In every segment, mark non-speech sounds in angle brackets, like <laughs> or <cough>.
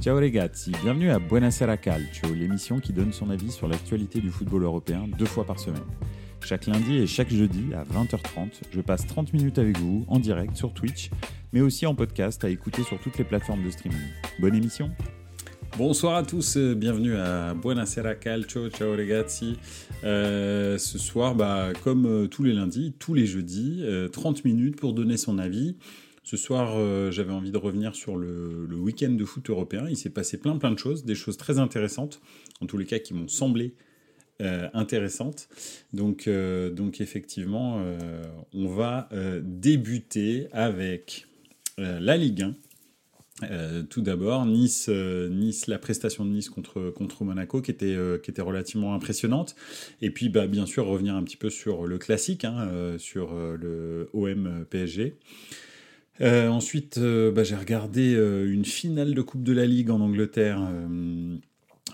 Ciao ragazzi, bienvenue à Buonasera Calcio, l'émission qui donne son avis sur l'actualité du football européen deux fois par semaine. Chaque lundi et chaque jeudi à 20h30, je passe 30 minutes avec vous en direct sur Twitch, mais aussi en podcast à écouter sur toutes les plateformes de streaming. Bonne émission Bonsoir à tous, euh, bienvenue à Buonasera Calcio, ciao ragazzi. Euh, ce soir, bah, comme euh, tous les lundis, tous les jeudis, 30 minutes pour donner son avis. Ce soir, euh, j'avais envie de revenir sur le, week-end de foot européen. Il s'est passé plein plein de choses, des choses très intéressantes, en tous les cas qui m'ont semblé euh, intéressantes. Donc, euh, donc effectivement, on va débuter avec la Ligue 1. tout d'abord, Nice, nice, la prestation de Nice contre, contre Monaco qui était, qui était relativement impressionnante. Et puis, bah, bien sûr, revenir un petit peu sur le classique, hein, sur le OM PSG. Euh, ensuite, euh, bah, j'ai regardé euh, une finale de Coupe de la Ligue en Angleterre.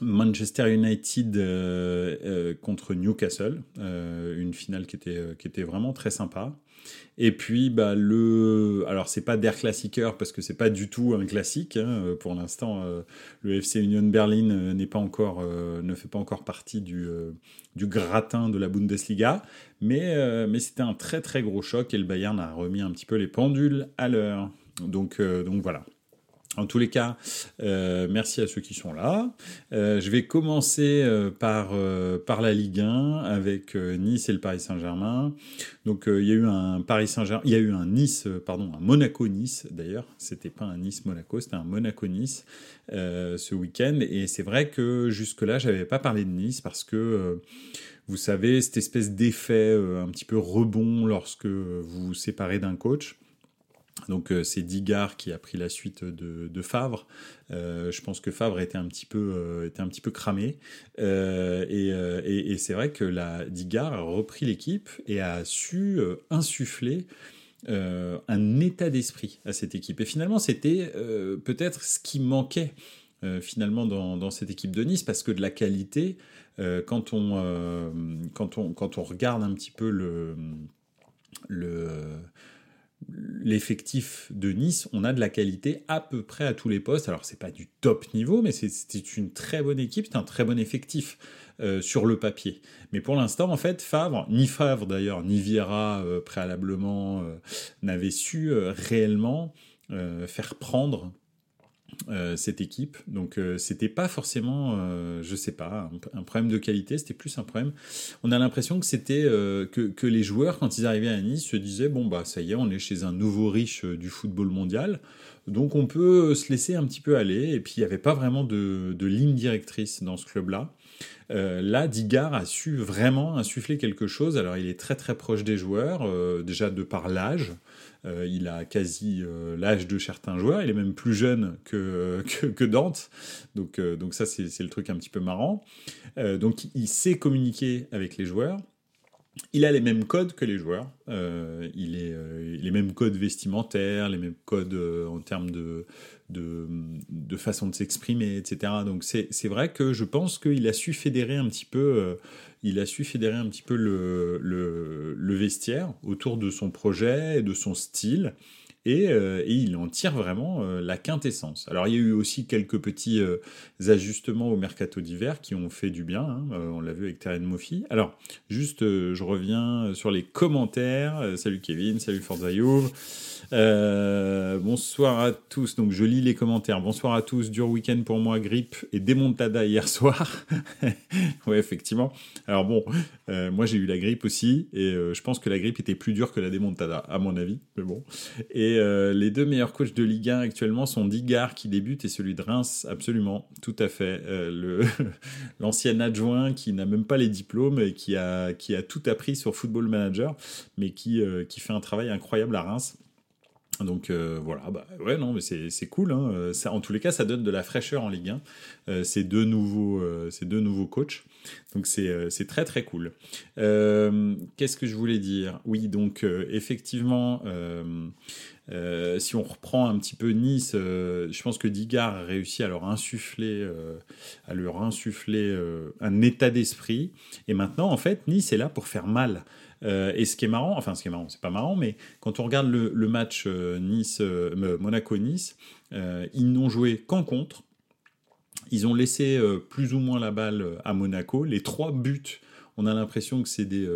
Manchester United contre Newcastle, une finale qui était, qui était vraiment très sympa. Et puis, bah, le. Alors, c'est pas Der Klassiker parce que c'est pas du tout un classique. Hein. Pour l'instant, le FC Union Berlin n'est pas encore, ne fait pas encore partie du, du gratin de la Bundesliga. Mais, mais c'était un très très gros choc et le Bayern a remis un petit peu les pendules à l'heure. Donc, donc voilà. En tous les cas, euh, merci à ceux qui sont là. Euh, je vais commencer euh, par, par la Ligue 1 avec Nice et le Paris Saint-Germain. Donc il y a eu un Paris Saint-Germain, il y a eu un Nice, pardon, un Monaco-Nice d'ailleurs. C'était pas un Nice-Monaco, c'était un Monaco-Nice ce week-end. Et c'est vrai que jusque-là, j'avais pas parlé de Nice parce que vous savez cette espèce d'effet un petit peu rebond lorsque vous vous séparez d'un coach. Donc euh, c'est Digard qui a pris la suite de, Favre. Euh, je pense que Favre était un petit peu, euh, était un petit peu cramé. et, c'est vrai que la Digard a repris l'équipe et a su insuffler un état d'esprit à cette équipe. Et finalement, c'était peut-être ce qui manquait finalement dans, cette équipe de Nice, parce que de la qualité, quand, on, quand, on, quand on regarde un petit peu le... le l'effectif de Nice, on a de la qualité à peu près à tous les postes. Alors c'est pas du top niveau, mais c'est une très bonne équipe, c'est un très bon effectif euh, sur le papier. Mais pour l'instant, en fait, Favre, ni Favre d'ailleurs, ni Vieira euh, préalablement euh, n'avaient su réellement faire prendre euh, cette équipe. Donc euh, c'était pas forcément, euh, je sais pas, un, problème de qualité, c'était plus un problème. On a l'impression que c'était que, les joueurs, quand ils arrivaient à Nice, se disaient bon bah ça y est, on est chez un nouveau riche du football mondial, donc on peut se laisser un petit peu aller. Et puis il n'y avait pas vraiment de, de, ligne directrice dans ce club-là. Là, Digard a su vraiment insuffler quelque chose. Alors il est très très proche des joueurs, déjà de par l'âge. Euh, il a quasi euh, l'âge de certains joueurs. Il est même plus jeune que, Dante. Euh, donc ça, c'est le truc un petit peu marrant. donc il sait communiquer avec les joueurs. Il a les mêmes codes que les joueurs. il est les mêmes codes vestimentaires, les mêmes codes en termes de, façon de s'exprimer, etc. Donc c'est vrai que je pense qu'il a su fédérer un petit peu il a su fédérer un petit peu le, le, vestiaire autour de son projet et de son style. Et, euh, et, il en tire vraiment euh, la quintessence. Alors il y a eu aussi quelques petits euh, ajustements au mercato d'hiver qui ont fait du bien, hein. on l'a vu avec Terren Moffi. Alors juste, je reviens sur les commentaires. salut Kevin, salut Forza bonsoir à tous. Donc, je lis les commentaires. Bonsoir à tous. Dur week-end pour moi, grippe et démontada hier soir. <laughs> ouais, effectivement. Alors bon, moi j'ai eu la grippe aussi et je pense que la grippe était plus dure que la démontada, à mon avis. Mais bon. Et les deux meilleurs coachs de Ligue 1 actuellement sont Digard qui débute et celui de Reims, absolument, tout à fait. le <laughs> l'ancien adjoint qui n'a même pas les diplômes et qui a tout appris sur Football Manager, mais qui qui fait un travail incroyable à Reims. Donc euh, voilà, bah, ouais, non, mais c'est cool. Hein. Euh, en tous les cas, ça donne de la fraîcheur en Ligue 1. Euh, c'est deux, nouveaux, deux nouveaux coachs. Donc c'est très très cool. Qu'est-ce que je voulais dire? Oui, donc effectivement, si on reprend un petit peu Nice, je pense que Digard a réussi à leur insuffler, à leur insuffler un état d'esprit. Et maintenant, en fait, Nice est là pour faire mal. Euh, et ce qui est marrant, enfin ce qui est marrant, c'est pas marrant, mais quand on regarde le, match euh, Nice, euh, Monaco-Nice, ils n'ont joué qu'en contre. Ils ont laissé plus ou moins la balle à Monaco. Les trois buts on a l'impression que c'est des,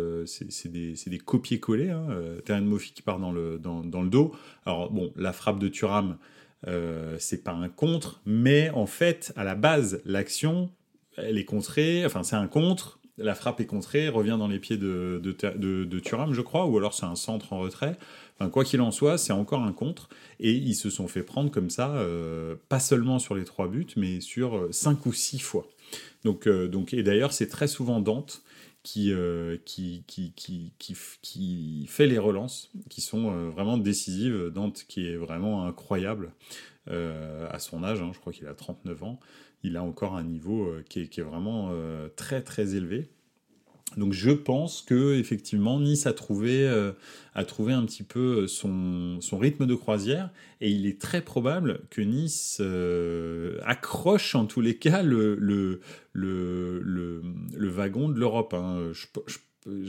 des, des copier-coller. Hein. De Mofi qui part dans le, dans, le dos. Alors, bon, la frappe de Thuram, euh, c'est pas un contre, mais en fait, à la base, l'action, elle est contrée, enfin, c'est un contre, la frappe est contrée, revient dans les pieds de, de, Thuram, je crois, ou alors c'est un centre en retrait. Enfin, quoi qu'il en soit, c'est encore un contre, et ils se sont fait prendre comme ça, euh, pas seulement sur les trois buts, mais sur euh, cinq ou six fois. Donc, donc, et d'ailleurs, c'est très souvent Dante qui, qui, qui, qui, qui, fait les relances, qui sont vraiment décisives. Dante qui est vraiment incroyable à son âge, hein, je crois qu'il a 39 ans il a encore un niveau euh, qui est, vraiment euh, très très élevé. Donc je pense que effectivement Nice a trouvé, euh, a trouvé un petit peu son, son, rythme de croisière et il est très probable que Nice accroche en tous les cas le, le, le, le, wagon de l'Europe. Hein.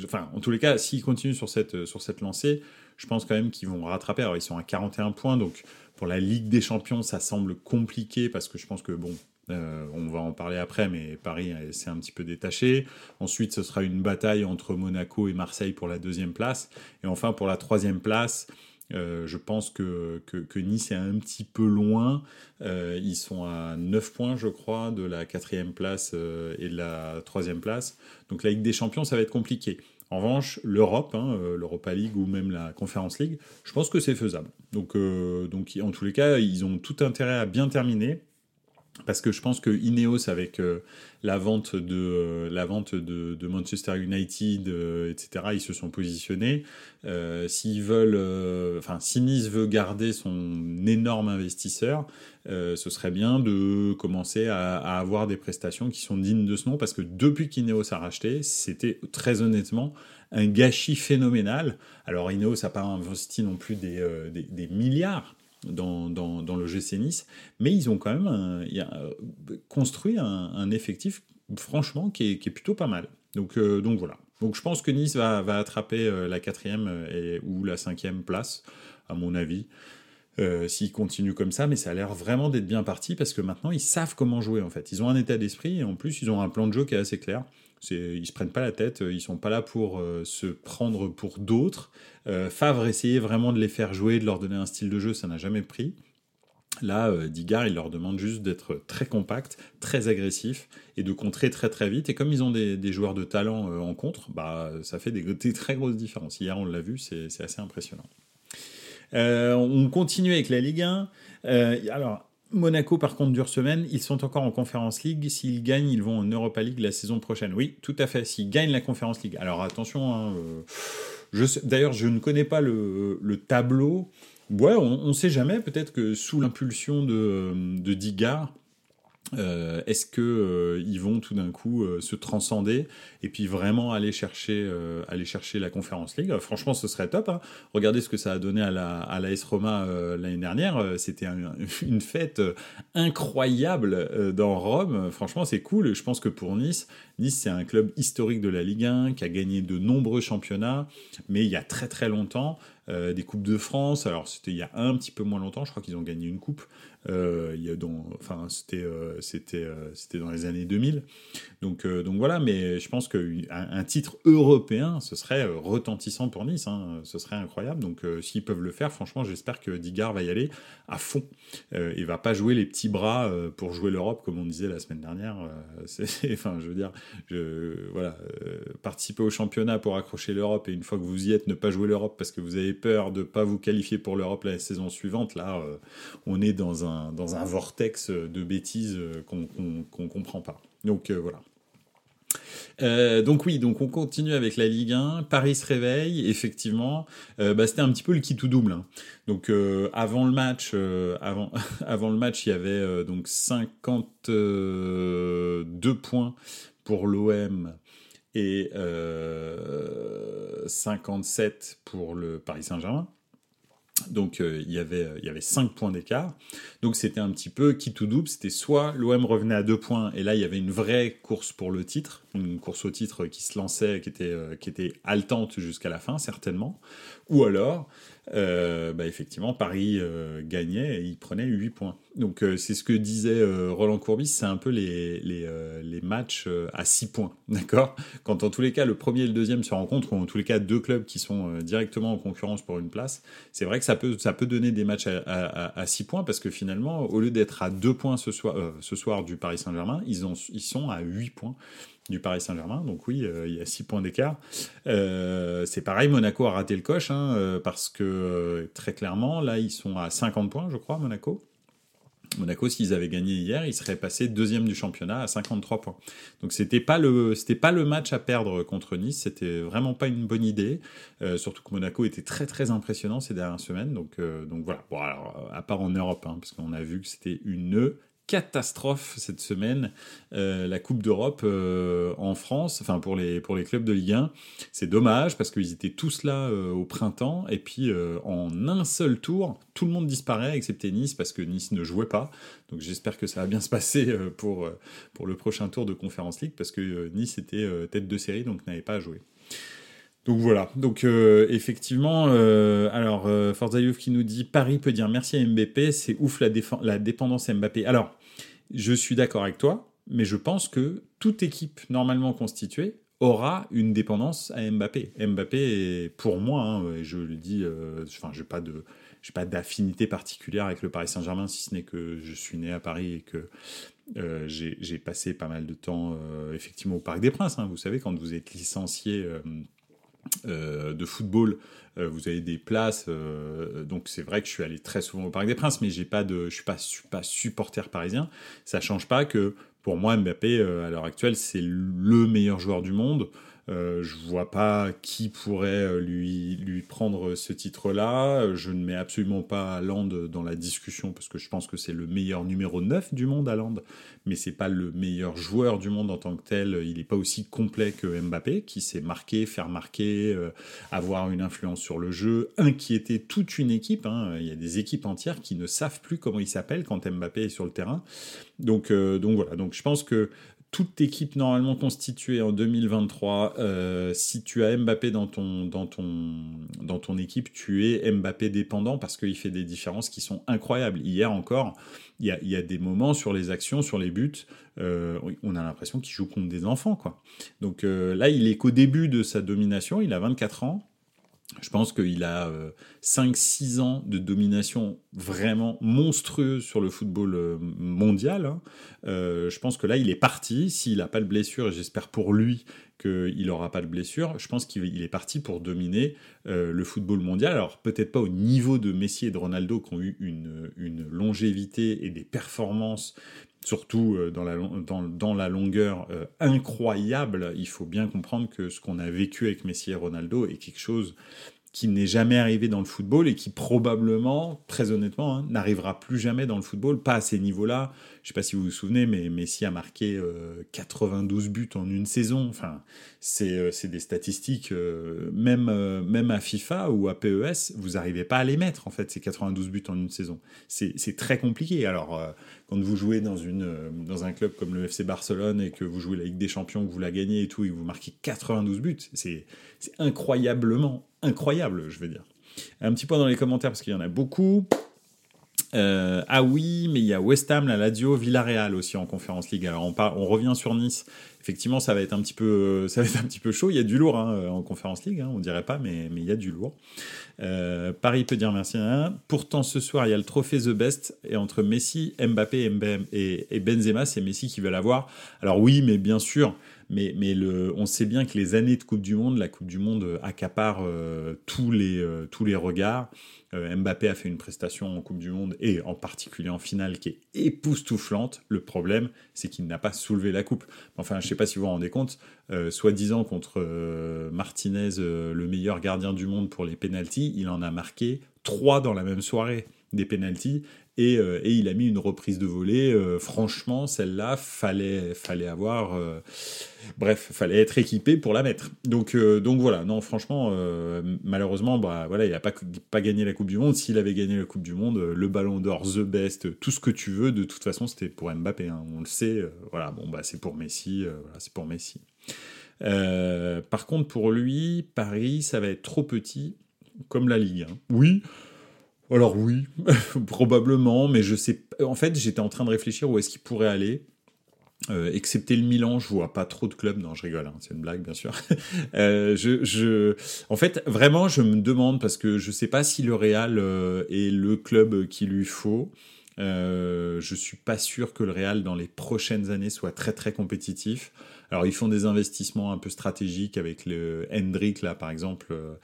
enfin, en tous les cas, s'ils continuent sur cette, sur cette lancée, je pense quand même qu'ils vont rattraper. Alors ils sont à 41 points, donc pour la Ligue des Champions, ça semble compliqué parce que je pense que bon, euh, on va en parler après, mais Paris s'est un petit peu détaché. Ensuite, ce sera une bataille entre Monaco et Marseille pour la deuxième place. Et enfin, pour la troisième place, euh, je pense que, Nice est un petit peu loin. Euh, ils sont à 9 points, je crois, de la quatrième place et de la troisième place. Donc la Ligue des Champions, ça va être compliqué. En revanche, l'Europe, hein, l'Europa League ou même la Conference League, je pense que c'est faisable. Donc en tous les cas, ils ont tout intérêt à bien terminer parce que je pense que Ineos avec euh, la vente de euh, la vente de, Manchester United euh, etc ils se sont positionnés. S'ils veulent enfin si Nice veut garder son énorme investisseur ce serait bien de commencer à, avoir des prestations qui sont dignes de ce nom. Parce que depuis qu'Ineos a racheté c'était très honnêtement un gâchis phénoménal. Alors Ineos n'a pas investi non plus des, des milliards dans, le GC Nice, mais ils ont quand même construit un, effectif, franchement, qui est, plutôt pas mal. Donc, euh, donc voilà. Donc je pense que Nice va, va attraper euh, la quatrième euh, ou la cinquième place, à mon avis. Euh, s'ils continuent comme ça, mais ça a l'air vraiment d'être bien parti parce que maintenant ils savent comment jouer en fait. Ils ont un état d'esprit et en plus ils ont un plan de jeu qui est assez clair. Ils se prennent pas la tête, ils sont pas là pour se prendre pour d'autres. Euh, Favre essayait vraiment de les faire jouer, de leur donner un style de jeu, ça n'a jamais pris. Là, euh, Digard, il leur demande juste d'être très compact, très agressif et de contrer très très vite. Et comme ils ont des, joueurs de talent euh, en contre, bah, ça fait des, très grosses différences. Hier, on l'a vu, c'est assez impressionnant. on continue avec la Ligue 1. alors, Monaco, par contre, dure semaine. Ils sont encore en Conference League. S'ils gagnent, ils vont en Europa League la saison prochaine. Oui, tout à fait. S'ils gagnent la Conference League. Alors attention, hein, D'ailleurs, je ne connais pas le, tableau. Ouais, on ne sait jamais. Peut-être que sous l'impulsion de, de euh, est-ce que euh, ils vont tout d'un coup euh, se transcender et puis vraiment aller chercher, aller chercher la Conférence League? Franchement, ce serait top. Hein. Regardez ce que ça a donné à la à l'AS Roma l'année dernière. C'était <laughs> une fête incroyable dans Rome. Franchement, c'est cool. Je pense que pour Nice, Nice c'est un club historique de la Ligue 1 qui a gagné de nombreux championnats, mais il y a très très longtemps. des coupes de France. Alors c'était il y a un petit peu moins longtemps, je crois qu'ils ont gagné une coupe, il y a enfin, c'était, euh, c'était, euh, c'était dans les années 2000. Donc, donc voilà, mais je pense qu'un un titre européen, ce serait retentissant pour Nice. Hein. ce serait incroyable. Donc s'ils peuvent le faire, franchement, j'espère que Digard va y aller à fond. et va pas jouer les petits bras pour jouer l'Europe, comme on disait la semaine dernière. <laughs> enfin, je veux dire, voilà, participer au championnat pour accrocher l'Europe et une fois que vous y êtes, ne pas jouer l'Europe parce que vous avez peur de pas vous qualifier pour l'Europe la saison suivante. Là, on est dans un dans un vortex de bêtises euh, qu'on ne comprend pas. Donc euh, voilà. Euh, donc oui, donc on continue avec la Ligue 1. Paris se réveille, effectivement. bah, c'était un petit peu le qui tout double. Donc avant le match, <laughs> avant le match, il y avait donc 52 points pour l'OM et 57 pour le Paris Saint-Germain. Donc euh, il, y avait, euh, il y avait 5 points d'écart. Donc c'était un petit peu qui tout double. C'était soit l'OM revenait à 2 points et là il y avait une vraie course pour le titre, une course au titre qui se lançait, qui était, euh, qui était haletante jusqu'à la fin certainement. Ou alors euh, bah, effectivement, Paris euh, gagnait et il prenait 8 points. Donc euh, c'est ce que disait Roland Courbis, c'est un peu les, les, les matchs à 6 points, <laughs> d'accord? Quand en tous les cas le premier et le deuxième se rencontrent, ou en tous les cas deux clubs qui sont directement en concurrence pour une place, c'est vrai que ça peut, ça peut donner des matchs à, à, à 6 points parce que finalement, au lieu d'être à 2 points ce soir, du Paris Saint-Germain, ils, ont, ils sont à 8 points du Paris Saint-Germain. Donc oui, euh, il y a 6 points d'écart. Euh, c'est pareil, Monaco a raté le coche, hein, euh, parce que très clairement, là, ils sont à 50 points, je crois, Monaco. Monaco, s'ils avaient gagné hier, ils seraient passés deuxième du championnat à 53 points. Donc c'était pas le c'était pas le match à perdre contre Nice. C'était vraiment pas une bonne idée. surtout que Monaco était très très impressionnant ces dernières semaines. Donc donc voilà. Bon alors à part en Europe, hein, parce qu'on a vu que c'était une catastrophe cette semaine, euh, la Coupe d'Europe euh, en France, enfin pour les, pour les clubs de Ligue 1. C'est dommage parce qu'ils étaient tous là euh, au printemps et puis en un seul tour, tout le monde disparaît excepté Nice parce que Nice ne jouait pas. Donc j'espère que ça va bien se passer pour, pour le prochain tour de Conférence League parce que Nice était tête de série donc n'avait pas à jouer. Donc voilà, donc euh, effectivement, euh, alors euh, Forza Youth qui nous dit Paris peut dire merci à Mbappé, c'est ouf la, dépendance à Mbappé. Alors, je suis d'accord avec toi, mais je pense que toute équipe normalement constituée aura une dépendance à Mbappé. Mbappé pour moi, hein, je le dis, enfin j'ai pas pas d'affinité particulière avec le Paris Saint-Germain, si ce n'est que je suis né à Paris et que j'ai passé pas mal de temps effectivement au Parc des Princes. Hein. Vous savez, quand vous êtes licencié euh, de football, euh, vous avez des places. Euh, donc c'est vrai que je suis allé très souvent au Parc des Princes, mais j'ai pas de, je suis pas, pas supporter parisien. Ça change pas que pour moi Mbappé à l'heure actuelle c'est le meilleur joueur du monde. Euh, je vois pas qui pourrait euh, lui, prendre ce titre-là. Je ne mets absolument pas Land dans la discussion parce que je pense que c'est le meilleur numéro 9 du monde à Land, mais c'est pas le meilleur joueur du monde en tant que tel. Il n'est pas aussi complet que Mbappé, qui sait marquer, faire marquer, euh, avoir une influence sur le jeu, inquiéter toute une équipe. Hein. Il y a des équipes entières qui ne savent plus comment il s'appelle quand Mbappé est sur le terrain. Donc, donc voilà. Donc je pense que toute équipe normalement constituée en 2023, euh, si tu as Mbappé dans ton, équipe, tu es Mbappé dépendant parce qu'il fait des différences qui sont incroyables. Hier encore, il y a, y a, des moments sur les actions, sur les buts, euh, on a l'impression qu'il joue contre des enfants. quoi. Donc euh, là, il est qu'au début de sa domination, il a 24 ans. Je pense qu'il a 5-6 ans de domination vraiment monstrueuse sur le football mondial. Hein. Euh, je pense que là, il est parti. S'il n'a pas de blessure, et j'espère pour lui qu'il n'aura pas de blessure, je pense qu'il est parti pour dominer euh, le football mondial. Alors, peut-être pas au niveau de Messi et de Ronaldo qui ont eu une, longévité et des performances surtout euh, dans la, dans, la longueur incroyable. Il faut bien comprendre que ce qu'on a vécu avec Messi et Ronaldo est quelque chose qui n'est jamais arrivé dans le football et qui probablement, très honnêtement, hein, n'arrivera plus jamais dans le football, pas à ces niveaux-là. Je ne sais pas si vous vous souvenez, mais Messi a marqué 92 euh, buts en une saison. Enfin, c'est euh, des statistiques, euh, même, même à FIFA ou à PES, vous n'arrivez pas à les mettre, en fait, ces 92 buts en une saison. C'est très compliqué. Alors, quand vous jouez dans, une, dans un club comme le FC Barcelone et que vous jouez la Ligue des Champions, que vous la gagnez et tout, et que vous marquez 92 buts, c'est incroyablement incroyable, je veux dire. Un petit point dans les commentaires parce qu'il y en a beaucoup. Euh, ah oui, mais il y a West Ham, la Lazio, Villarreal aussi en Conférence League. Alors on, on revient sur Nice. Effectivement, ça va être un petit peu, ça va être un petit peu chaud. Il y a du lourd hein, en Conférence League, hein, on dirait pas, mais, mais il y a du lourd. Euh, Paris peut dire merci. Pourtant, ce soir, il y a le trophée The Best et entre Messi, Mbappé et Benzema, c'est Messi qui veut l'avoir. Alors oui, mais bien sûr, mais, mais le, on sait bien que les années de Coupe du Monde, la Coupe du Monde euh, accapare euh, tous, les, euh, tous les regards. Mbappé a fait une prestation en Coupe du Monde et en particulier en finale qui est époustouflante. Le problème, c'est qu'il n'a pas soulevé la coupe. Enfin, je ne sais pas si vous vous rendez compte, soi-disant contre Martinez, le meilleur gardien du monde pour les pénalties, il en a marqué trois dans la même soirée des pénalties euh, et, il a mis une reprise de volée. Euh, franchement, celle-là, fallait, fallait avoir. Euh, bref, fallait être équipé pour la mettre. Donc, donc voilà, non, franchement, malheureusement, bah, voilà, il n'a pas, gagné la Coupe du Monde. S'il avait gagné la Coupe du Monde, le ballon d'or, The Best, tout ce que tu veux, de toute façon, c'était pour Mbappé. Hein, on le sait. voilà, bon, bah, c'est pour Messi. voilà, c'est pour Messi. par contre, pour lui, Paris, ça va être trop petit comme la Ligue. Oui. Alors oui, <laughs> probablement, mais je sais. En fait, j'étais en train de réfléchir où est-ce qu'il pourrait aller. Euh, excepté le Milan, je vois pas trop de clubs. Non, je rigole, hein, c'est une blague, bien sûr. <laughs> euh, je, je, en fait, vraiment, je me demande parce que je sais pas si le Real euh, est le club qu'il lui faut. Euh, je suis pas sûr que le Real dans les prochaines années soit très très compétitif. Alors ils font des investissements un peu stratégiques avec le Hendrick là par exemple euh,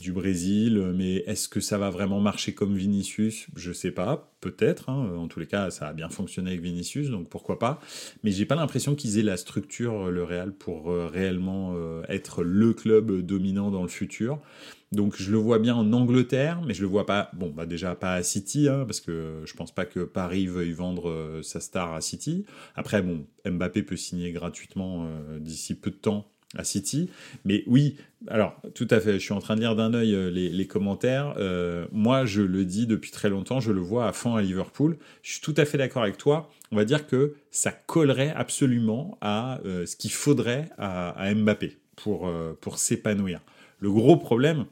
du Brésil, mais est-ce que ça va vraiment marcher comme Vinicius? Je sais pas, peut-être. Hein. En tous les cas, ça a bien fonctionné avec Vinicius, donc pourquoi pas. Mais j'ai pas l'impression qu'ils aient la structure le Real pour euh, réellement euh, être le club dominant dans le futur. Donc je le vois bien en Angleterre, mais je le vois pas. Bon, bah déjà pas à City, hein, parce que je pense pas que Paris veuille vendre euh, sa star à City. Après, bon, Mbappé peut signer gratuitement euh, d'ici peu de temps à City. Mais oui, alors tout à fait, je suis en train de lire d'un œil euh, les, commentaires. moi, je le dis depuis très longtemps, je le vois à fond à Liverpool. Je suis tout à fait d'accord avec toi. On va dire que ça collerait absolument à ce qu'il faudrait à, à, Mbappé pour, pour s'épanouir. Le gros problème,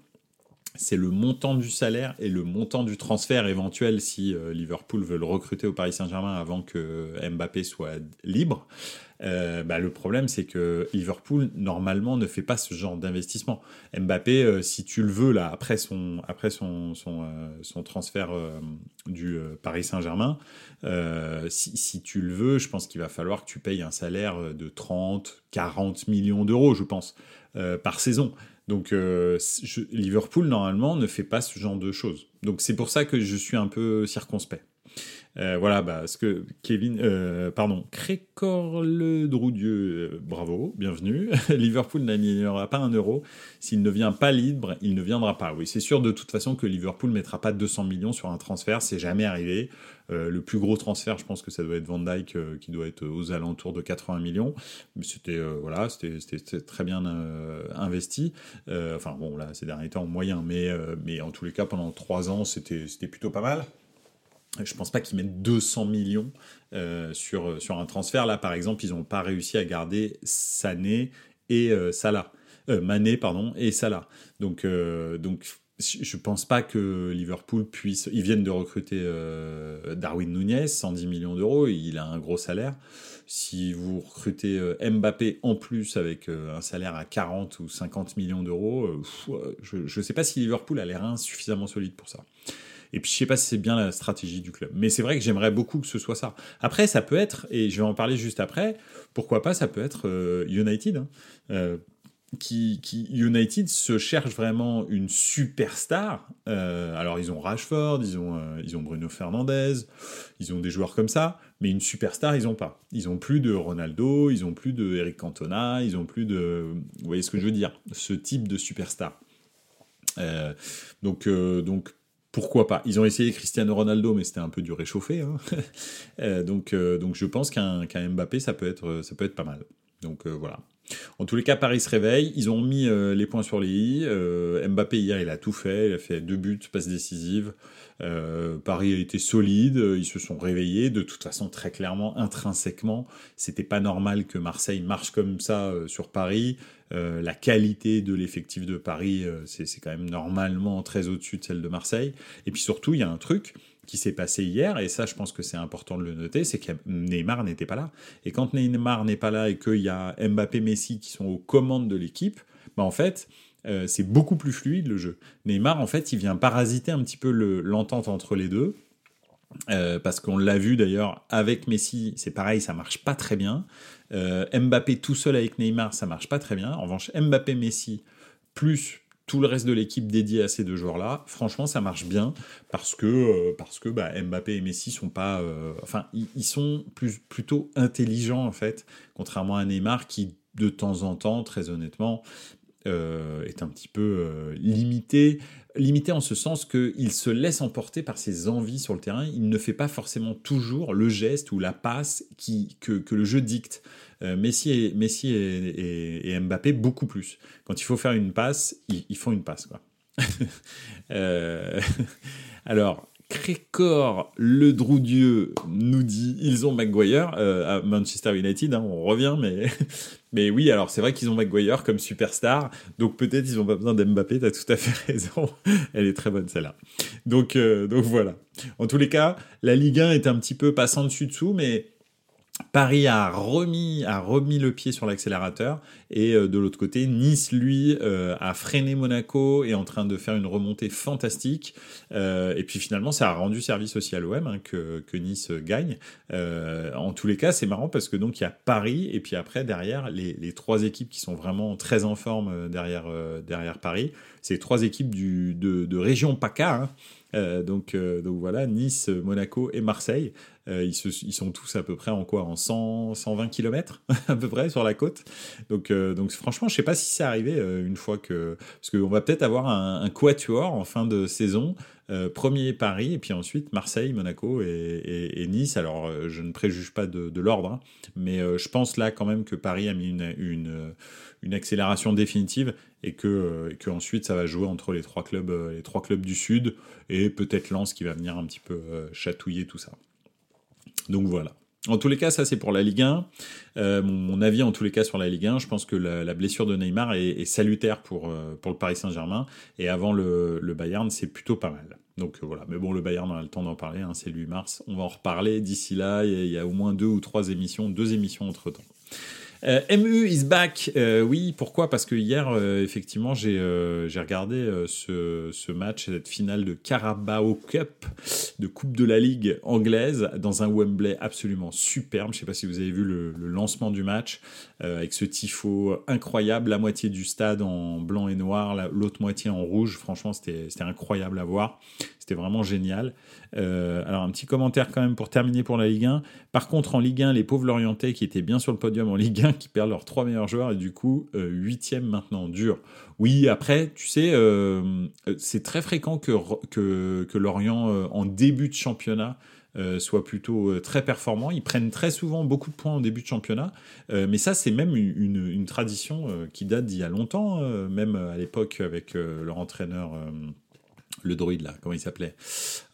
c'est le montant du salaire et le montant du transfert éventuel si euh, Liverpool veut le recruter au Paris Saint-Germain avant que Mbappé soit libre. Euh, bah, le problème, c'est que Liverpool, normalement, ne fait pas ce genre d'investissement. Mbappé, euh, si tu le veux, là, après son, après son, son, transfert du Paris Saint-Germain, si, si, tu le veux, je pense qu'il va falloir que tu payes un salaire de 30, 40 millions d'euros, je pense, par saison. Donc euh, Liverpool, normalement, ne fait pas ce genre de choses. Donc c'est pour ça que je suis un peu circonspect. Euh, voilà, bah, ce que Kevin, euh, pardon, Crécor le Droudieu, euh, bravo, bienvenue. <laughs> Liverpool n'aura pas un euro. S'il ne vient pas libre, il ne viendra pas. Oui, c'est sûr de toute façon que Liverpool mettra pas 200 millions sur un transfert, c'est jamais arrivé. le plus gros transfert, je pense que ça doit être Van Dyke, qui doit être aux alentours de 80 millions. C'était voilà, c'était très bien investi. enfin bon, là, ces derniers temps, moyen, mais, mais en tous les cas, pendant trois ans, c'était plutôt pas mal. Je pense pas qu'ils mettent 200 millions euh, sur, sur un transfert. Là, par exemple, ils n'ont pas réussi à garder Sané et euh, Salah. Euh, Mané, pardon, et Salah. Donc, donc je pense pas que Liverpool puisse. Ils viennent de recruter Darwin Nunez, 110 millions d'euros, il a un gros salaire. Si vous recrutez Mbappé en plus avec un salaire à 40 ou 50 millions d'euros, je ne sais pas si Liverpool a l'air insuffisamment solide pour ça. Et puis je sais pas si c'est bien la stratégie du club. Mais c'est vrai que j'aimerais beaucoup que ce soit ça. Après, ça peut être, et je vais en parler juste après, pourquoi pas, ça peut être euh, United. Hein. Euh, qui, United se cherche vraiment une superstar. Euh, alors ils ont Rashford, ils ont, ils ont Bruno Fernandez, ils ont des joueurs comme ça, mais une superstar ils ont pas. Ils ont plus de Ronaldo, ils ont plus de Eric Cantona, ils ont plus de, vous voyez ce que je veux dire, ce type de superstar. donc donc pourquoi pas Ils ont essayé Cristiano Ronaldo, mais c'était un peu du réchauffé. Hein. <laughs> Euh, donc, euh, donc je pense qu'un Mbappé, ça peut, être, ça peut être pas mal. Donc euh, voilà. En tous les cas, Paris se réveille. Ils ont mis les points sur les i. Mbappé, hier, il a tout fait. Il a fait deux buts, passe décisive. Paris a été solide. Ils se sont réveillés. De toute façon, très clairement, intrinsèquement, c'était pas normal que Marseille marche comme ça sur Paris. Euh, la qualité de l'effectif de Paris, euh, c'est quand même normalement très au-dessus de celle de Marseille. Et puis surtout, il y a un truc qui s'est passé hier, et ça je pense que c'est important de le noter, c'est que Neymar n'était pas là. Et quand Neymar n'est pas là et qu'il y a Mbappé, Messi qui sont aux commandes de l'équipe, bah en fait, euh, c'est beaucoup plus fluide le jeu. Neymar, en fait, il vient parasiter un petit peu l'entente entre les deux. parce qu'on l'a vu d'ailleurs avec Messi, c'est pareil, ça marche pas très bien. Euh, Mbappé tout seul avec Neymar, ça marche pas très bien. En revanche, Mbappé, Messi, plus tout le reste de l'équipe dédiée à ces deux joueurs-là, franchement, ça marche bien parce que, euh, parce que bah, Mbappé et Messi sont pas, euh, enfin, ils, sont plutôt intelligents en fait, contrairement à Neymar qui de temps en temps, très honnêtement, est un petit peu limité limité en ce sens qu'il se laisse emporter par ses envies sur le terrain. Il ne fait pas forcément toujours le geste ou la passe qui, que, le jeu dicte. Euh, Messi, et, Messi et, Mbappé beaucoup plus. Quand il faut faire une passe, ils, font une passe. Quoi. <laughs> Euh, <laughs> alors, Crécor, le Droudieu, nous dit ils ont Maguire à Manchester United. Hein, on revient, mais <laughs> mais oui, alors c'est vrai qu'ils ont Maguire comme superstar, donc peut-être ils n'ont pas besoin d'Mbappé. T'as tout à fait <laughs> raison. Elle est très bonne celle-là. Donc donc voilà. En tous les cas, la Ligue 1 est un petit peu passant dessus dessous, mais Paris a remis, a remis le pied sur l'accélérateur et euh, de l'autre côté, Nice, lui, euh, a freiné Monaco et est en train de faire une remontée fantastique. Euh, et puis finalement, ça a rendu service aussi à l'OM hein, que, que, Nice gagne. en tous les cas, c'est marrant parce que donc il y a Paris et puis après derrière les, les trois équipes qui sont vraiment très en forme derrière, derrière Paris. C'est trois équipes du, de, de région PACA. Hein. Euh, donc, euh, donc voilà, Nice, Monaco et Marseille, euh, ils, sont tous à peu près en quoi En 100, 120 km à peu près sur la côte. Donc, donc franchement, je sais pas si c'est arrivé une fois que... Parce qu'on va peut-être avoir un, quatuor en fin de saison. premier Paris et puis ensuite Marseille, Monaco et, Nice. Alors je ne préjuge pas de, l'ordre, hein, mais je pense là quand même que Paris a mis une, une accélération définitive et que, euh, que, ensuite ça va jouer entre les trois clubs, euh, les trois clubs du sud et peut-être Lens qui va venir un petit peu euh, chatouiller tout ça. Donc voilà. En tous les cas, ça c'est pour la Ligue 1. mon, avis en tous les cas sur la Ligue 1, je pense que la, blessure de Neymar est, salutaire pour, pour le Paris Saint-Germain. Et avant le, le Bayern, c'est plutôt pas mal. Donc voilà, mais bon, le Bayern, on a le temps d'en parler, hein, c'est le 8 mars. On va en reparler d'ici là, il y, a au moins deux ou trois émissions, deux émissions entre-temps. Euh, MU is back. Euh, oui, pourquoi? Parce que hier, euh, effectivement, j'ai regardé ce, ce, match, cette finale de Carabao Cup, de Coupe de la Ligue anglaise, dans un Wembley absolument superbe. Je ne sais pas si vous avez vu le, le lancement du match, avec ce tifo incroyable, la moitié du stade en blanc et noir, l'autre moitié en rouge. Franchement, c'était incroyable à voir. C'était vraiment génial. Euh, alors un petit commentaire quand même pour terminer pour la Ligue 1. Par contre, en Ligue 1, les pauvres Lorientais qui étaient bien sur le podium en Ligue 1, qui perdent leurs trois meilleurs joueurs et du coup, euh, huitième maintenant, dur. Oui, après, tu sais, euh, c'est très fréquent que, Lorient, en début de championnat, soit plutôt très performant. Ils prennent très souvent beaucoup de points en début de championnat, mais ça c'est même une, une tradition qui date d'il y a longtemps, même à l'époque avec leur entraîneur le druide là, comment il s'appelait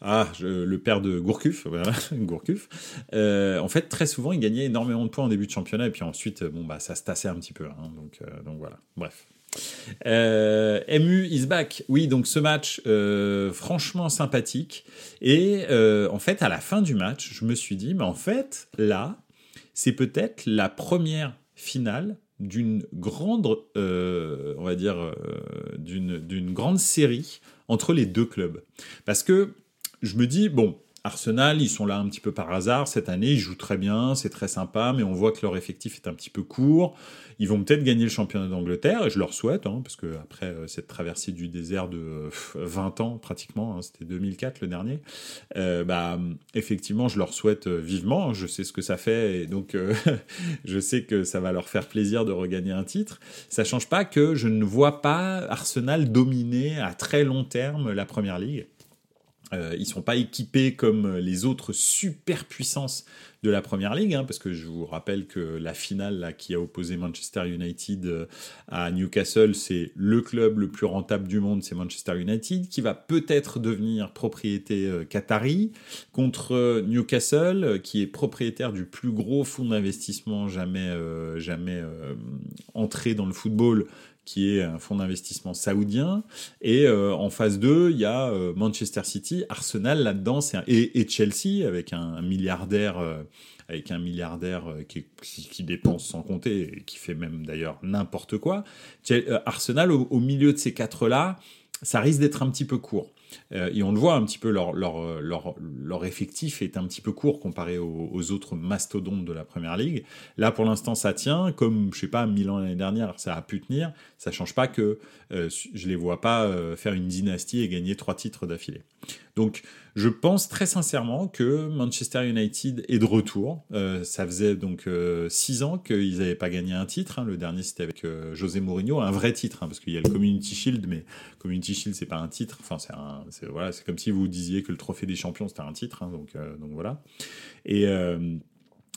Ah, le père de Gourcuff, <laughs> Gourcuff. Euh, en fait, très souvent, il gagnait énormément de points en début de championnat, et puis ensuite, bon, bah, ça se tassait un petit peu. Hein, donc, euh, donc voilà, bref. Euh, MU is back. Oui, donc ce match, franchement sympathique. Et en fait, à la fin du match, je me suis dit, mais en fait, là, c'est peut-être la première finale d'une grande, on va dire, d'une grande série entre les deux clubs. Parce que je me dis, bon, Arsenal, ils sont là un petit peu par hasard cette année, ils jouent très bien, c'est très sympa, mais on voit que leur effectif est un petit peu court. Ils vont peut-être gagner le championnat d'Angleterre, et je leur souhaite, hein, parce que après euh, cette traversée du désert de 20 ans pratiquement, hein, c'était 2004 le dernier, euh, bah, effectivement, je leur souhaite euh, vivement, je sais ce que ça fait, et donc <laughs> je sais que ça va leur faire plaisir de regagner un titre. Ça change pas que je ne vois pas Arsenal dominer à très long terme la Première Ligue. Euh, ils sont pas équipés comme les autres superpuissances de la Première Ligue, hein, parce que je vous rappelle que la finale là, qui a opposé Manchester United euh, à Newcastle, c'est le club le plus rentable du monde, c'est Manchester United, qui va peut-être devenir propriété euh, qatari, contre Newcastle, qui est propriétaire du plus gros fonds d'investissement jamais, jamais entré dans le football, qui est un fonds d'investissement saoudien. Et euh, en phase 2, il y a euh, Manchester City, Arsenal là-dedans, et, Chelsea avec un, milliardaire. Euh, avec un milliardaire qui, qui, dépense sans compter et qui fait même d'ailleurs n'importe quoi. Arsenal, au, milieu de ces quatre-là, ça risque d'être un petit peu court. Euh, et on le voit un petit peu, leur, leur, leur, leur, effectif est un petit peu court comparé aux, autres mastodontes de la Première Ligue. Là, pour l'instant, ça tient. Comme, je sais pas, Milan l'année dernière, ça a pu tenir. Ça change pas que euh, je les vois pas euh, faire une dynastie et gagner trois titres d'affilée. Donc, je pense très sincèrement que Manchester United est de retour. Euh, ça faisait donc euh, six ans qu'ils n'avaient pas gagné un titre. Hein. Le dernier, c'était avec euh, José Mourinho, un vrai titre, hein, parce qu'il y a le Community Shield, mais Community Shield, c'est pas un titre. Enfin, c'est voilà, c'est comme si vous disiez que le Trophée des Champions, c'était un titre. Hein, donc, donc voilà. Et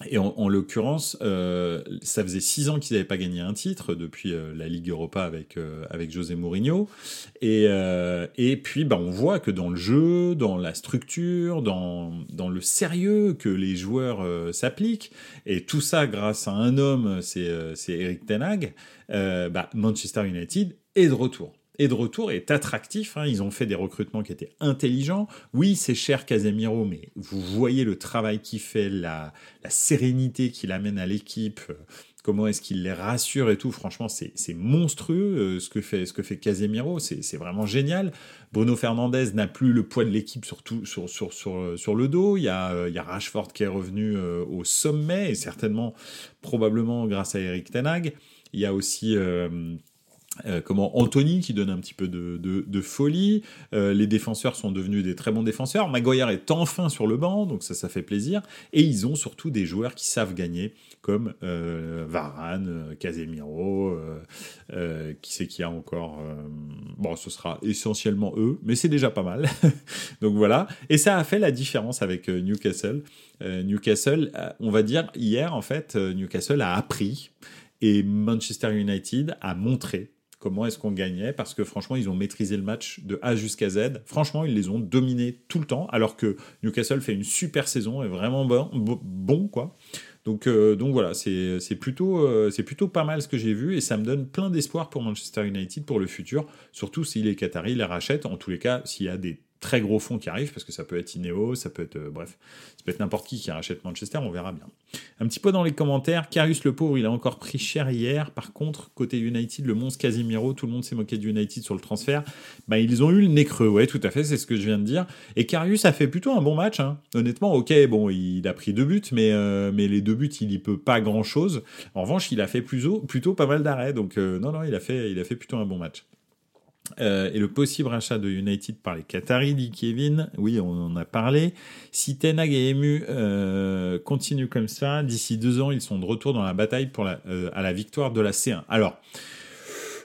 Et en, l'occurrence, euh, ça faisait six ans qu'ils n'avaient pas gagné un titre depuis euh, la Ligue Europa avec euh, avec José Mourinho. Et et puis, bah, on voit que dans le jeu, dans la structure, dans dans le sérieux que les joueurs s'appliquent, et tout ça grâce à un homme, c'est c'est Eric Ten Hag. bah, Manchester United est de retour et de retour est attractif. Hein. Ils ont fait des recrutements qui étaient intelligents. Oui, c'est cher Casemiro, mais vous voyez le travail qu'il fait, la, sérénité qu'il amène à l'équipe, euh, comment est-ce qu'il les rassure et tout. Franchement, c'est monstrueux euh, ce, que fait, ce que fait Casemiro. C'est vraiment génial. Bruno Fernandez n'a plus le poids de l'équipe sur, sur, sur, sur, sur, le dos. Il y, a, euh, il y a Rashford qui est revenu au sommet, et certainement, probablement grâce à Eric Tenag. Il y a aussi... Euh, comment Anthony qui donne un petit peu de, de, folie. Euh, les défenseurs sont devenus des très bons défenseurs. Maguire est enfin sur le banc, donc ça, ça fait plaisir. Et ils ont surtout des joueurs qui savent gagner, comme euh, Varane, Casemiro, qui c'est qui a encore. bon, ce sera essentiellement eux, mais c'est déjà pas mal. <laughs> donc voilà. Et ça a fait la différence avec Newcastle. Newcastle, on va dire hier en fait, Newcastle a appris et Manchester United a montré comment est-ce qu'on gagnait, parce que franchement, ils ont maîtrisé le match de A jusqu'à Z. Franchement, ils les ont dominés tout le temps, alors que Newcastle fait une super saison, et vraiment bon, quoi. Donc, euh, donc voilà, c'est plutôt, euh, plutôt pas mal ce que j'ai vu et ça me donne plein d'espoir pour Manchester United pour le futur, surtout si les Qataris les rachètent. En tous les cas, s'il y a des très gros fonds qui arrivent, parce que ça peut être Ineos, ça peut être, euh, bref, ça peut être n'importe qui qui rachète Manchester, on verra bien. Un petit peu dans les commentaires, Karius le pauvre, il a encore pris cher hier. Par contre, côté United, le monstre Casimiro, tout le monde s'est moqué de United sur le transfert. Bah, ils ont eu le nez creux, ouais, tout à fait, c'est ce que je viens de dire. Et Karius a fait plutôt un bon match, hein. honnêtement. Ok, bon, il a pris deux buts, mais, euh, mais les deux buts, il y peut pas grand chose. En revanche, il a fait plutôt, plutôt pas mal d'arrêts, donc euh, non, non, il a fait, il a fait plutôt un bon match. Euh, et le possible rachat de United par les Qataris, dit Kevin. Oui, on en a parlé. Si Tenag et Emu euh, continuent comme ça, d'ici deux ans, ils sont de retour dans la bataille pour la, euh, à la victoire de la C1. Alors,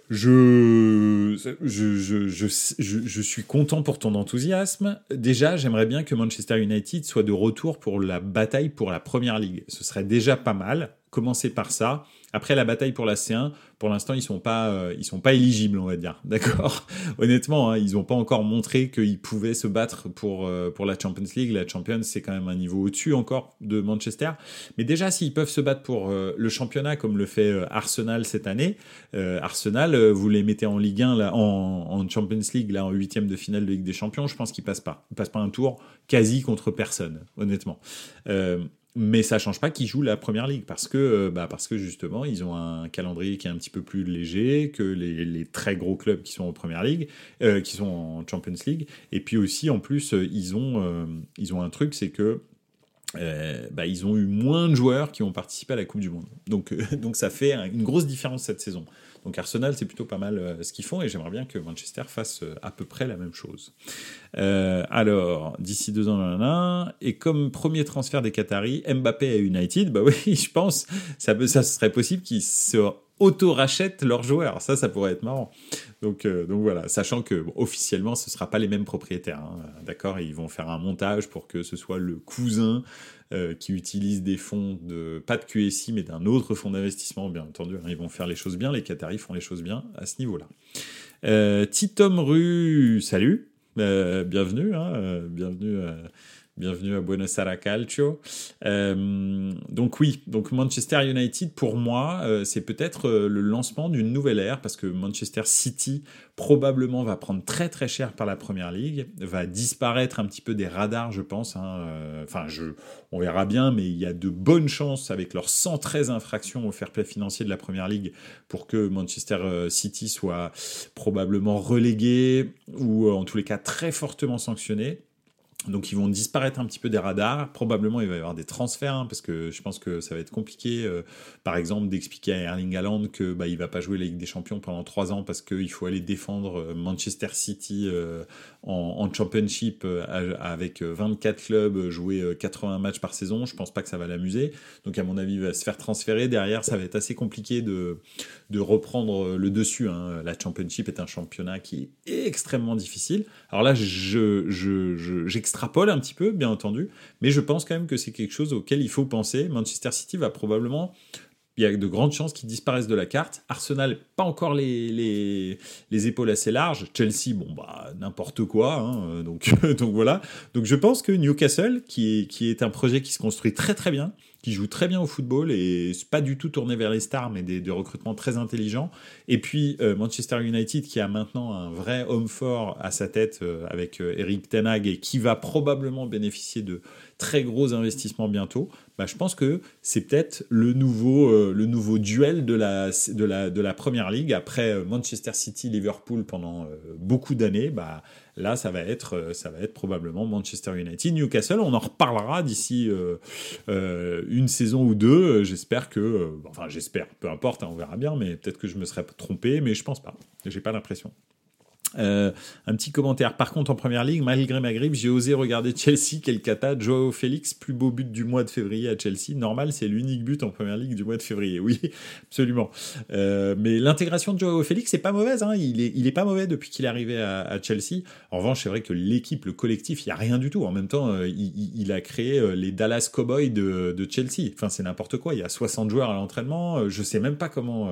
je, je, je, je, je, suis content pour ton enthousiasme. Déjà, j'aimerais bien que Manchester United soit de retour pour la bataille pour la Première Ligue. Ce serait déjà pas mal. Commencer par ça. Après la bataille pour la C1, pour l'instant, ils sont pas, euh, ils sont pas éligibles, on va dire. <laughs> D'accord? Honnêtement, hein, ils n'ont pas encore montré qu'ils pouvaient se battre pour euh, pour la Champions League. La Champions, c'est quand même un niveau au-dessus encore de Manchester. Mais déjà, s'ils peuvent se battre pour euh, le championnat comme le fait Arsenal cette année, Arsenal, vous les mettez en Ligue 1 là, en, Champions League là, en huitième de finale de Ligue des Champions, je pense qu'ils passent pas. Ils passent pas un tour quasi contre personne, honnêtement mais ça change pas qu'ils jouent la première ligue parce que euh, bah parce que justement ils ont un calendrier qui est un petit peu plus léger que les, très gros clubs qui sont en première ligue euh, qui sont en Champions League et puis aussi en plus euh, ils ont ils ont un truc c'est que bah, ils ont eu moins de joueurs qui ont participé à la Coupe du Monde. Donc, <laughs> donc ça fait une grosse différence cette saison. Donc Arsenal, c'est plutôt pas mal euh, ce qu'ils font et j'aimerais bien que Manchester fasse euh, à peu près la même chose. Euh, alors, d'ici deux ans, et comme premier transfert des Qataris, Mbappé à United, bah oui, <laughs> je pense, ça, ça serait possible qu'ils se auto-rachètent leurs joueurs. Ça, ça pourrait être marrant. Donc, donc voilà, sachant que officiellement, ce ne sera pas les mêmes propriétaires. Hein, D'accord Ils vont faire un montage pour que ce soit le cousin euh, qui utilisent des fonds de pas de QSI mais d'un autre fonds d'investissement, bien entendu. Hein, ils vont faire les choses bien, les Qataris font les choses bien à ce niveau-là. Euh, Titom Rue, salut, euh, bienvenue, hein, bienvenue Bienvenue à Buenos Aires Calcio. Euh, donc oui, donc Manchester United pour moi, euh, c'est peut-être euh, le lancement d'une nouvelle ère parce que Manchester City probablement va prendre très très cher par la Première Ligue, va disparaître un petit peu des radars, je pense. Hein, enfin, je, on verra bien, mais il y a de bonnes chances avec leurs 113 infractions au fair play financier de la Première Ligue pour que Manchester City soit probablement relégué ou en tous les cas très fortement sanctionné. Donc ils vont disparaître un petit peu des radars. Probablement il va y avoir des transferts hein, parce que je pense que ça va être compliqué. Euh, par exemple d'expliquer à Erling Haaland que bah il va pas jouer la Ligue des Champions pendant trois ans parce qu'il faut aller défendre euh, Manchester City euh, en, Championship avec 24 clubs, jouer 80 matchs par saison. Je pense pas que ça va l'amuser. Donc à mon avis il va se faire transférer. Derrière ça va être assez compliqué de de reprendre le dessus. Hein. La Championship est un championnat qui est extrêmement difficile. Alors là je je, j'extrapole un petit peu, bien entendu, mais je pense quand même que c'est quelque chose auquel il faut penser. Manchester City va probablement il y a de grandes chances qu'ils disparaissent de la carte. Arsenal, pas encore les, les, les épaules assez larges. Chelsea, bon, bah, n'importe quoi. Hein, donc, <laughs> donc voilà. Donc je pense que Newcastle, qui est, qui est un projet qui se construit très très bien, qui joue très bien au football et pas du tout tourné vers les stars, mais des, recrutements très intelligents. Et puis euh, Manchester United, qui a maintenant un vrai homme fort à sa tête euh, avec euh, Eric Tenag et qui va probablement bénéficier de très gros investissements bientôt, bah, je pense que c'est peut-être le nouveau, euh, le nouveau duel de la, de, la, de la première ligue. Après euh, Manchester City, Liverpool pendant euh, beaucoup d'années, bah, là, ça va, être, ça va être probablement Manchester United, Newcastle. On en reparlera d'ici une saison ou deux. J'espère que. enfin, j'espère, peu importe, hein, on verra bien, mais peut-être que je me serais trompé, mais je pense pas. J'ai pas l'impression. Euh, un petit commentaire. Par contre, en première ligue, malgré ma grippe, j'ai osé regarder <laughs> Chelsea. Quel cata. Joao Félix, plus beau but du mois de février à Chelsea. Normal, c'est l'unique but en première ligue du mois de février. Oui, <laughs> absolument. Euh, mais l'intégration de Joao Félix, c'est pas mauvaise. Hein. Il, est, il est pas mauvais depuis qu'il est arrivé à, Chelsea. En revanche, c'est vrai que l'équipe, le collectif, il y a rien du tout. En même temps, euh, il, a créé les Dallas Cowboys de, Chelsea. Enfin, c'est n'importe quoi. Il y a 60 joueurs à l'entraînement. Je sais même pas comment,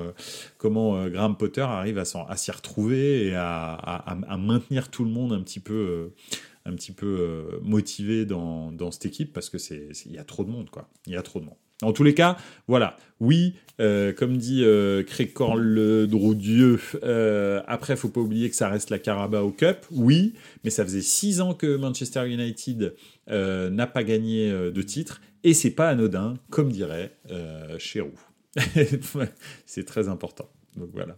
comment Graham Potter arrive à s'y retrouver et à, maintenir tout le monde un petit peu, euh, un petit peu euh, motivé dans, cette équipe parce que c'est il y a trop de monde quoi. Il y a trop de monde. En tous les cas, voilà. Oui, euh, comme dit euh, le Droudieu, euh, après, faut pas oublier que ça reste la Carabao Cup. Oui, mais ça faisait six ans que Manchester United n'a pas gagné de titre et c'est pas anodin, comme dirait Chéroux. <laughs> c'est très important. Donc voilà.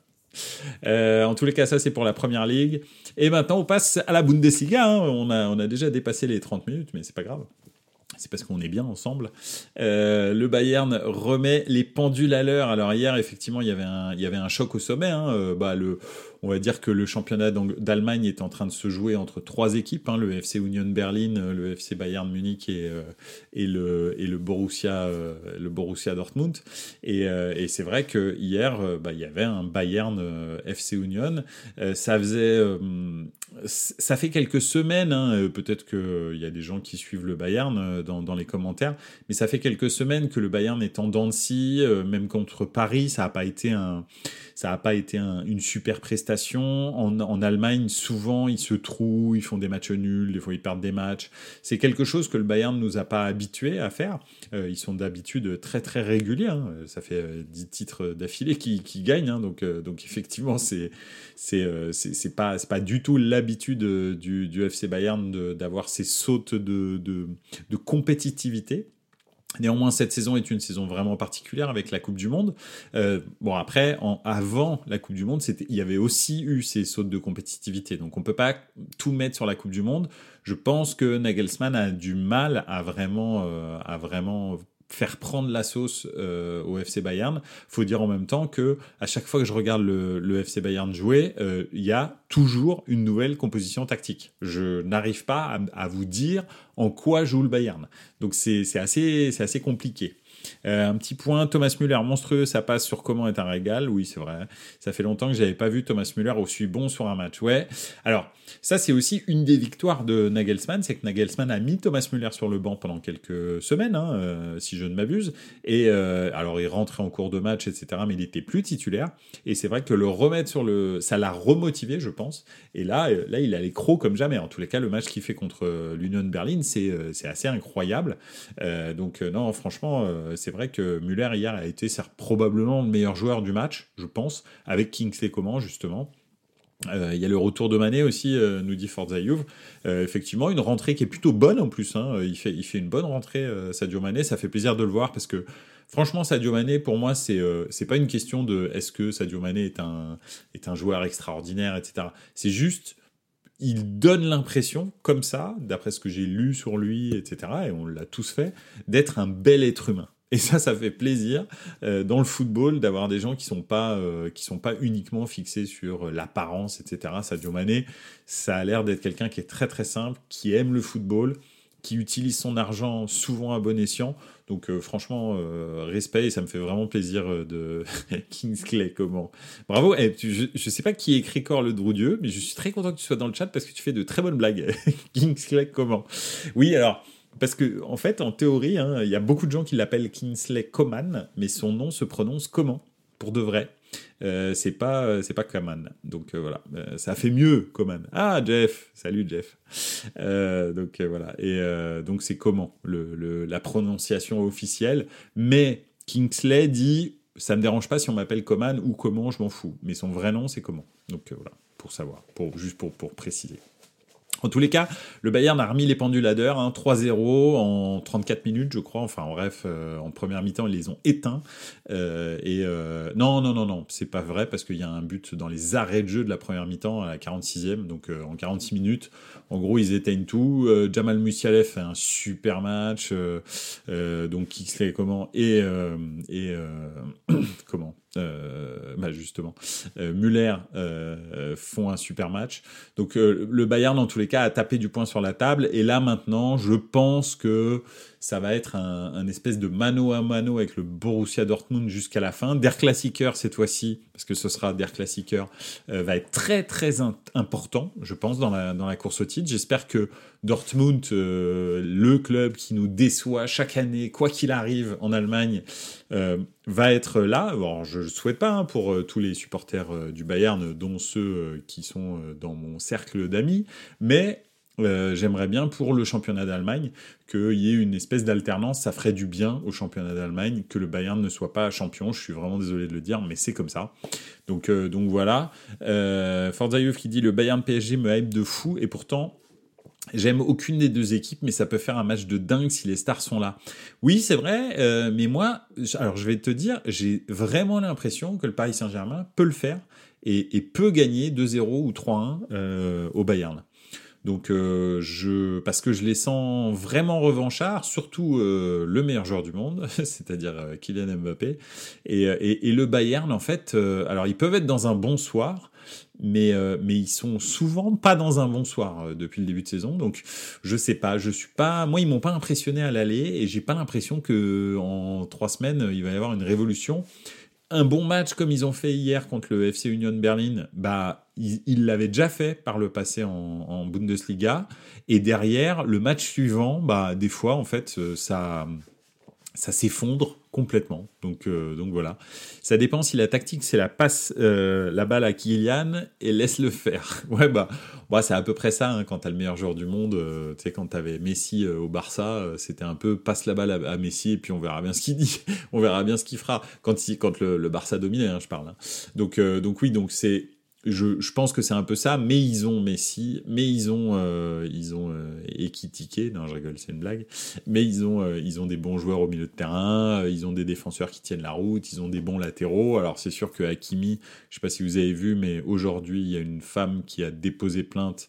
Euh, en tous les cas, ça c'est pour la première ligue. Et maintenant, on passe à la Bundesliga. Hein. On, a, on a déjà dépassé les 30 minutes, mais c'est pas grave. C'est parce qu'on est bien ensemble. Euh, le Bayern remet les pendules à l'heure. Alors hier, effectivement, il y avait un, choc au sommet. Hein. Euh, bah, le, on va dire que le championnat d'Allemagne est en train de se jouer entre trois équipes, hein, le FC Union Berlin, le FC Bayern Munich et, euh, euh, le Borussia Dortmund. Et, euh, et c'est vrai que hier, bah, il y avait un Bayern FC Union. ça faisait, ça fait quelques semaines, hein, peut-être qu'il y a des gens qui suivent le Bayern dans, dans, les commentaires, mais ça fait quelques semaines que le Bayern est en dents de scie, même contre Paris, ça n'a pas été un ça n'a pas été une super prestation. En, Allemagne, souvent, ils se trouent, ils font des matchs nuls, des fois ils perdent des matchs. C'est quelque chose que le Bayern ne nous a pas habitués à faire. Euh, ils sont d'habitude très très réguliers. Hein. Ça fait 10 euh, titres d'affilée qui, gagnent. Hein. Donc, euh, donc effectivement, c'est c'est pas, pas du tout l'habitude du, du, FC Bayern d'avoir ces sautes de, de, compétitivité. Néanmoins, cette saison est une saison vraiment particulière avec la Coupe du Monde. Euh, bon, après, en, avant la Coupe du Monde, il y avait aussi eu ces sautes de compétitivité. Donc, on peut pas tout mettre sur la Coupe du Monde. Je pense que Nagelsmann a du mal à vraiment, euh, à vraiment faire prendre la sauce euh, au FC Bayern. Faut dire en même temps que à chaque fois que je regarde le, FC Bayern jouer, euh, il y a toujours une nouvelle composition tactique. Je n'arrive pas à, vous dire en quoi joue le Bayern. Donc c'est assez, assez compliqué. Euh, un petit point, Thomas Müller, monstrueux, ça passe sur comment est un régal. Oui, c'est vrai. Ça fait longtemps que j'avais pas vu Thomas Müller aussi bon sur un match. Ouais. Alors, ça, c'est aussi une des victoires de Nagelsmann, c'est que Nagelsmann a mis Thomas Müller sur le banc pendant quelques semaines, hein, euh, si je ne m'abuse. Et euh, alors, il rentrait en cours de match, etc., mais il était plus titulaire. Et c'est vrai que le remettre sur le, ça l'a remotivé, je pense. Et là, là, il a les crocs comme jamais. En tous les cas, le match qu'il fait contre l'Union Berlin, c'est assez incroyable. donc non, franchement, c'est vrai que Muller hier a été probablement le meilleur joueur du match, je pense, avec Kingsley Coman justement. Euh, il y a le retour de Mané aussi, euh, nous dit Forza. Euh, effectivement, une rentrée qui est plutôt bonne en plus. Hein. Il, fait, il fait une bonne rentrée, Sadio Mané. Ça fait plaisir de le voir parce que franchement, Sadio Mané, pour moi, c'est c'est pas une question de est-ce que Sadio Mané est un, est un joueur extraordinaire, etc. C'est juste il donne l'impression, comme ça, d'après ce que j'ai lu sur lui, etc., et on l'a tous fait, d'être un bel être humain. Et ça, ça fait plaisir euh, dans le football d'avoir des gens qui sont pas euh, qui sont pas uniquement fixés sur l'apparence, etc. Sadio Mané, ça a l'air d'être quelqu'un qui est très très simple, qui aime le football, qui utilise son argent souvent à bon escient. Donc franchement, respect et ça me fait vraiment plaisir de <laughs> Kingsley comment. Bravo. Et je, ne sais pas qui écrit Cor le Droudieu, mais je suis très content que tu sois dans le chat parce que tu fais de très bonnes blagues. <laughs> Kingsley comment. Oui, alors parce que, en fait, en théorie, hein, il y a beaucoup de gens qui l'appellent Kingsley Coman, mais son nom se prononce comment Pour de vrai? Euh, c'est pas c'est pas Coman. Donc euh, voilà, euh, ça fait mieux Coman. Ah Jeff, salut Jeff. donc voilà et donc c'est comment le, la prononciation officielle? Mais Kingsley dit ça me dérange pas si on m'appelle Coman ou comment, je m'en fous. Mais son vrai nom c'est comment? Donc voilà pour savoir, pour juste pour pour préciser. En tous les cas, le Bayern a remis les pendules à d'heure, 3-0 en 34 minutes, je crois. Enfin, bref, euh, en première mi-temps, ils les ont éteints. Euh, et euh, non, non, non, non, c'est pas vrai parce qu'il y a un but dans les arrêts de jeu de la première mi-temps à la 46e, donc en 46 minutes. En gros, ils éteignent tout. Jamal Musialev fait un super match. donc, Kingsley comment et et <coughs> comment euh, bah justement, euh, Muller euh, font un super match. Donc le Bayern, en tous les cas, a tapé du poing sur la table. Et là, maintenant, je pense que ça va être un, espèce de mano à mano avec le Borussia Dortmund jusqu'à la fin. Der Klassiker, cette fois-ci, parce que ce sera Der Klassiker, va être très très important, je pense, dans la, dans la course au titre. J'espère que Dortmund, le club qui nous déçoit chaque année, quoi qu'il arrive en Allemagne, va être là. Alors, je ne souhaite pas hein, pour euh, tous les supporters euh, du Bayern, dont ceux euh, qui sont dans mon cercle d'amis, mais j'aimerais bien pour le championnat d'Allemagne qu'il y ait une espèce d'alternance. Ça ferait du bien au championnat d'Allemagne que le Bayern ne soit pas champion. Je suis vraiment désolé de le dire, mais c'est comme ça. Donc, donc voilà. Forza qui dit le Bayern PSG me hype de fou et pourtant J'aime aucune des deux équipes, mais ça peut faire un match de dingue si les stars sont là. Oui, c'est vrai, euh, mais moi, alors je vais te dire, j'ai vraiment l'impression que le Paris Saint-Germain peut le faire et, peut gagner 2-0 ou 3-1 euh, au Bayern. Donc, euh, je, parce que je les sens vraiment revanchards, surtout le meilleur joueur du monde, <laughs> c'est-à-dire Kylian Mbappé, et, et, le Bayern, en fait, alors ils peuvent être dans un bon soir, mais, euh, mais ils sont souvent pas dans un bon soir euh, depuis le début de saison. Donc je sais pas, je suis pas, moi ils m'ont pas impressionné à l'aller et j'ai pas l'impression que en trois semaines il va y avoir une révolution. Un bon match comme ils ont fait hier contre le FC Union Berlin, bah ils l'avaient déjà fait par le passé en, Bundesliga. Et derrière le match suivant, bah des fois en fait euh, ça ça s'effondre complètement. Donc, euh, donc voilà. Ça dépend si la tactique c'est la passe euh, la balle à Kylian et laisse le faire. <laughs> Ouais bah, bah c'est à peu près ça hein, quand t'as le meilleur joueur du monde. Euh, tu sais quand t'avais Messi au Barça, c'était un peu passe la balle à, Messi et puis on verra bien ce qu'il dit, <laughs> on verra bien ce qu'il fera quand quand le, Barça dominait, hein, je parle. Hein. Donc donc oui donc c'est je, pense que c'est un peu ça, mais ils ont Messi, mais ils ont euh, ils ont euh, non je rigole, c'est une blague, mais ils ont euh, ils ont des bons joueurs au milieu de terrain, euh, ils ont des défenseurs qui tiennent la route, ils ont des bons latéraux. Alors c'est sûr que Hakimi, je sais pas si vous avez vu, mais aujourd'hui il y a une femme qui a déposé plainte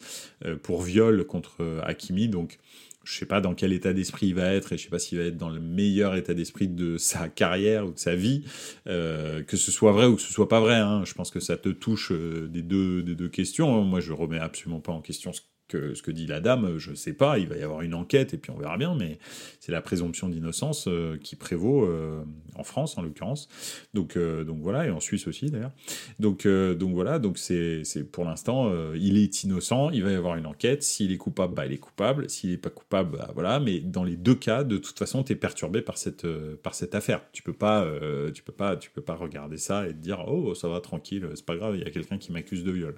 pour viol contre Hakimi, donc je sais pas dans quel état d'esprit il va être et je sais pas s'il va être dans le meilleur état d'esprit de sa carrière ou de sa vie, euh, que ce soit vrai ou que ce soit pas vrai. Hein. Je pense que ça te touche euh, des deux des deux questions. Moi, je remets absolument pas en question ce que ce que dit la dame, je sais pas, il va y avoir une enquête et puis on verra bien, mais c'est la présomption d'innocence euh, qui prévaut euh, en France en l'occurrence. Donc euh, donc voilà et en Suisse aussi d'ailleurs. Donc donc voilà, donc c'est c'est pour l'instant il est innocent, il va y avoir une enquête, s'il est coupable, bah il est coupable, s'il est pas coupable, bah voilà, mais dans les deux cas, de toute façon, tu es perturbé par cette par cette affaire. Tu peux pas peux pas peux pas regarder ça et te dire "Oh, ça va tranquille, c'est pas grave, il y a quelqu'un qui m'accuse de viol."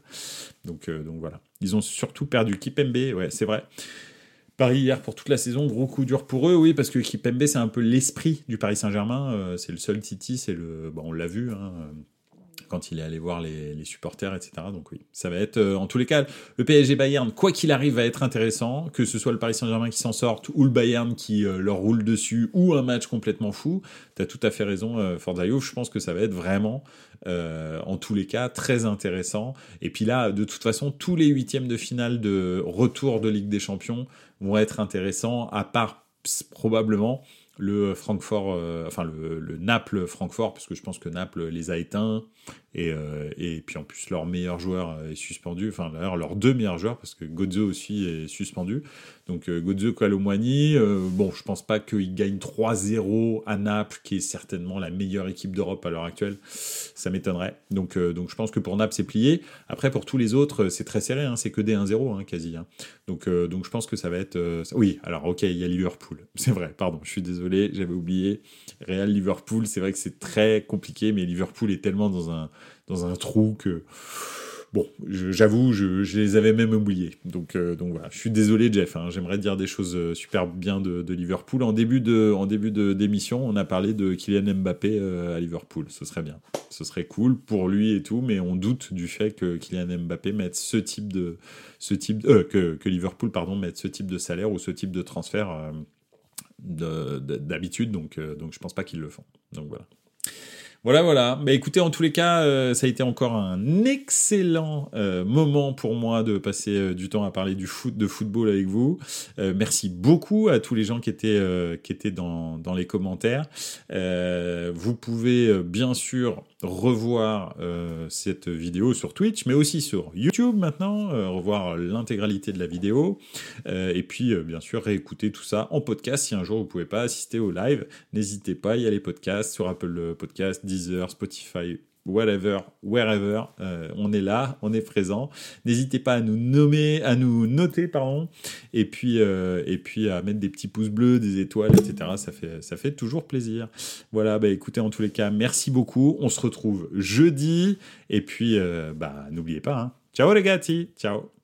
Donc donc voilà. Ils ont surtout perdu Kipembe, ouais, c'est vrai. Paris hier pour toute la saison, gros coup dur pour eux, oui, parce que Kipembe c'est un peu l'esprit du Paris Saint-Germain, euh, c'est le seul Titi, c'est le, bon, on l'a vu, hein, quand il est allé voir les, supporters, etc. Donc oui, ça va être, euh, en tous les cas, le PSG Bayern, quoi qu'il arrive, va être intéressant, que ce soit le Paris Saint-Germain qui s'en sorte, ou le Bayern qui euh, leur roule dessus, ou un match complètement fou. Tu as tout à fait raison, euh, Forza je pense que ça va être vraiment, en tous les cas, très intéressant. Et puis là, de toute façon, tous les huitièmes de finale de retour de Ligue des Champions vont être intéressants, à part probablement le Francfort, euh, enfin le, Naples-Francfort, parce que je pense que Naples les a éteints Et, et puis en plus, leur meilleur joueur est suspendu. Enfin, d'ailleurs, leurs deux meilleurs joueurs, parce que Gozo aussi est suspendu. Donc Gozo Kalomwani, bon, je pense pas qu'il gagne 3-0 à Naples, qui est certainement la meilleure équipe d'Europe à l'heure actuelle. Ça m'étonnerait. Donc, donc je pense que pour Naples, c'est plié. Après, pour tous les autres, c'est très serré. Hein. c'est que des 1-0 hein, quasi. Hein. Donc, donc je pense que ça va être... oui, alors ok, il y a Liverpool. <laughs> C'est vrai, pardon, je suis désolé, j'avais oublié. Real Liverpool, c'est vrai que c'est très compliqué, mais Liverpool est tellement dans un, dans un trou que bon, j'avoue, je, les avais même oubliés. Donc, euh, donc voilà, je suis désolé, Jeff. Hein. J'aimerais dire des choses euh, super bien de, Liverpool. En début de, d'émission, on a parlé de Kylian Mbappé euh, à Liverpool. Ce serait bien, ce serait cool pour lui et tout, mais on doute du fait que Kylian Mbappé mette ce type de, ce type, que, Liverpool pardon mette ce type de salaire ou ce type de transfert d'habitude. Donc, donc je pense pas qu'ils le font. Donc voilà. Voilà, voilà. Bah, écoutez, en tous les cas, euh, ça a été encore un excellent euh, moment pour moi de passer euh, du temps à parler du foot, de football avec vous. merci beaucoup à tous les gens qui étaient, qui étaient dans, dans les commentaires. vous pouvez bien sûr revoir cette vidéo sur Twitch, mais aussi sur YouTube maintenant, revoir l'intégralité de la vidéo, et puis bien sûr réécouter tout ça en podcast. Si un jour vous pouvez pas assister au live, n'hésitez pas, il y a les podcasts sur Apple Podcast, Deezer, Spotify, whatever, wherever, euh, on est là, on est présent. N'hésitez pas à nous nommer, à nous noter, pardon, et puis, euh, et puis à mettre des petits pouces bleus, des étoiles, etc. Ça fait, ça fait toujours plaisir. Voilà, bah écoutez, en tous les cas, merci beaucoup. On se retrouve jeudi, et puis, euh, bah n'oubliez pas, hein. ciao les gars, ciao.